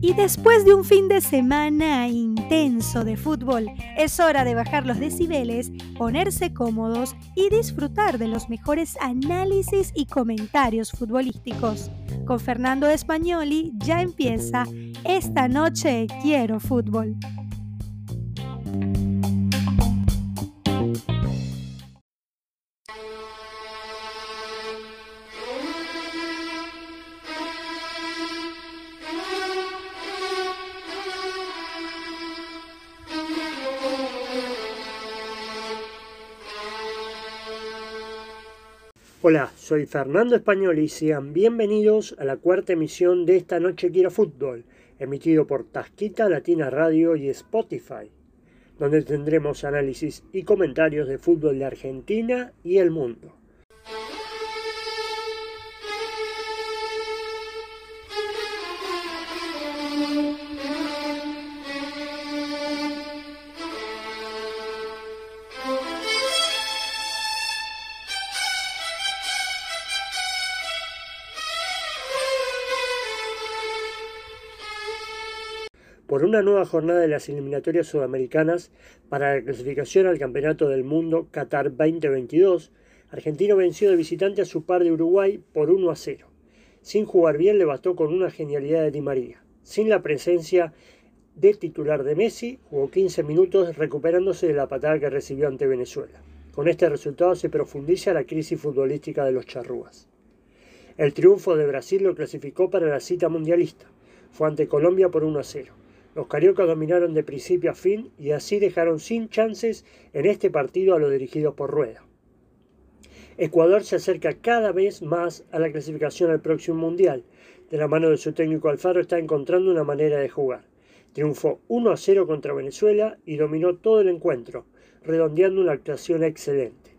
Y después de un fin de semana intenso de fútbol, es hora de bajar los decibeles, ponerse cómodos y disfrutar de los mejores análisis y comentarios futbolísticos. Con Fernando Espagnoli ya empieza Esta noche quiero fútbol. Hola, soy Fernando Español y sean bienvenidos a la cuarta emisión de Esta Noche Quiero Fútbol, emitido por Tasquita Latina Radio y Spotify, donde tendremos análisis y comentarios de fútbol de Argentina y el mundo. Por una nueva jornada de las eliminatorias sudamericanas para la clasificación al Campeonato del Mundo Qatar 2022, Argentino venció de visitante a su par de Uruguay por 1 a 0. Sin jugar bien le bastó con una genialidad de Di María. Sin la presencia de titular de Messi, jugó 15 minutos recuperándose de la patada que recibió ante Venezuela. Con este resultado se profundiza la crisis futbolística de los charrúas. El triunfo de Brasil lo clasificó para la cita mundialista. Fue ante Colombia por 1 a 0. Los cariocas dominaron de principio a fin y así dejaron sin chances en este partido a los dirigidos por Rueda. Ecuador se acerca cada vez más a la clasificación al próximo Mundial. De la mano de su técnico Alfaro está encontrando una manera de jugar. Triunfó 1 a 0 contra Venezuela y dominó todo el encuentro, redondeando una actuación excelente.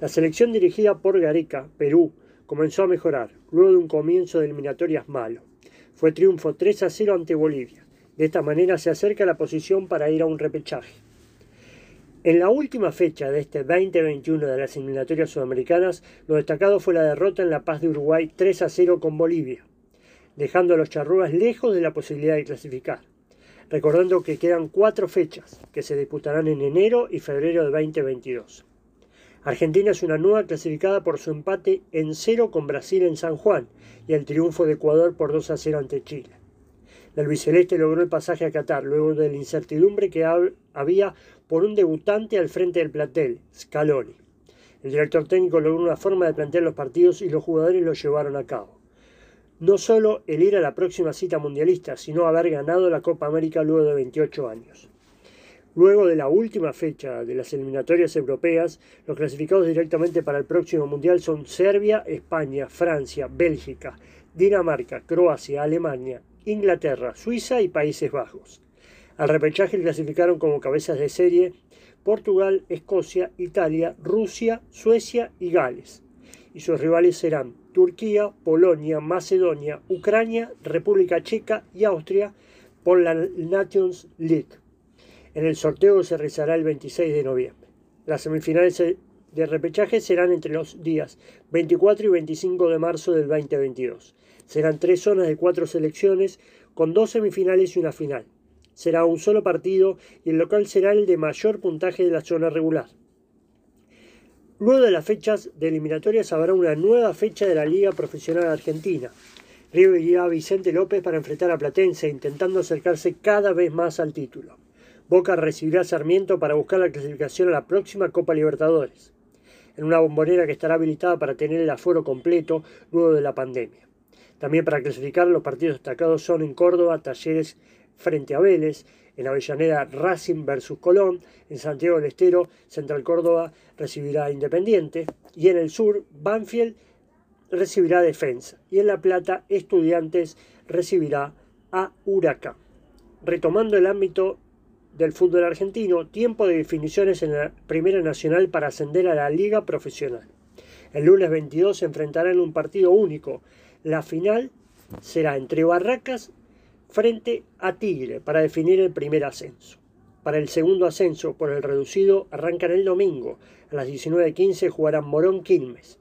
La selección dirigida por Gareca, Perú, comenzó a mejorar, luego de un comienzo de eliminatorias malo. Fue triunfo 3 a 0 ante Bolivia. De esta manera se acerca la posición para ir a un repechaje. En la última fecha de este 2021 de las eliminatorias sudamericanas, lo destacado fue la derrota en La Paz de Uruguay 3 a 0 con Bolivia, dejando a los charrúas lejos de la posibilidad de clasificar. Recordando que quedan cuatro fechas que se disputarán en enero y febrero de 2022. Argentina es una nueva clasificada por su empate en cero con Brasil en San Juan y el triunfo de Ecuador por 2 a 0 ante Chile. El albiceleste logró el pasaje a Qatar luego de la incertidumbre que había por un debutante al frente del plantel, Scaloni. El director técnico logró una forma de plantear los partidos y los jugadores lo llevaron a cabo. No solo el ir a la próxima cita mundialista, sino haber ganado la Copa América luego de 28 años. Luego de la última fecha de las eliminatorias europeas, los clasificados directamente para el próximo Mundial son Serbia, España, Francia, Bélgica, Dinamarca, Croacia, Alemania, Inglaterra, Suiza y Países Bajos. Al repechaje clasificaron como cabezas de serie Portugal, Escocia, Italia, Rusia, Suecia y Gales. Y sus rivales serán Turquía, Polonia, Macedonia, Ucrania, República Checa y Austria por la Nations League. En el sorteo se realizará el 26 de noviembre. Las semifinales de repechaje serán entre los días 24 y 25 de marzo del 2022. Serán tres zonas de cuatro selecciones con dos semifinales y una final. Será un solo partido y el local será el de mayor puntaje de la zona regular. Luego de las fechas de eliminatorias habrá una nueva fecha de la Liga Profesional Argentina. Río irá a Vicente López para enfrentar a Platense, intentando acercarse cada vez más al título. Boca recibirá a Sarmiento para buscar la clasificación a la próxima Copa Libertadores, en una bombonera que estará habilitada para tener el aforo completo luego de la pandemia. También para clasificar los partidos destacados son en Córdoba, Talleres frente a Vélez, en Avellaneda Racing versus Colón, en Santiago del Estero Central Córdoba recibirá a Independiente y en el sur Banfield recibirá Defensa y en La Plata Estudiantes recibirá a Huracán. Retomando el ámbito del fútbol argentino, tiempo de definiciones en la Primera Nacional para ascender a la Liga Profesional. El lunes 22 se enfrentará en un partido único la final será entre Barracas frente a Tigre para definir el primer ascenso. Para el segundo ascenso por el reducido arrancan el domingo. A las 19.15 jugarán Morón Quilmes.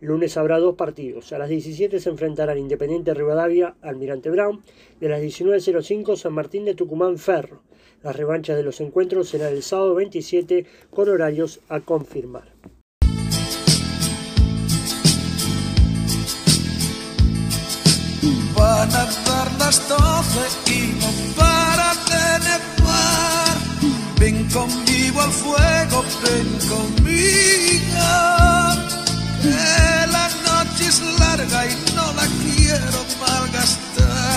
Lunes habrá dos partidos. A las 17 se enfrentarán Independiente Rivadavia, Almirante Brown, a las 19.05 San Martín de Tucumán Ferro. Las revanchas de los encuentros serán el sábado 27 con horarios a confirmar. Van a dar las 12 y no para de. Ven conmigo al fuego, ven conmigo que la noche es larga y no la quiero malgastar.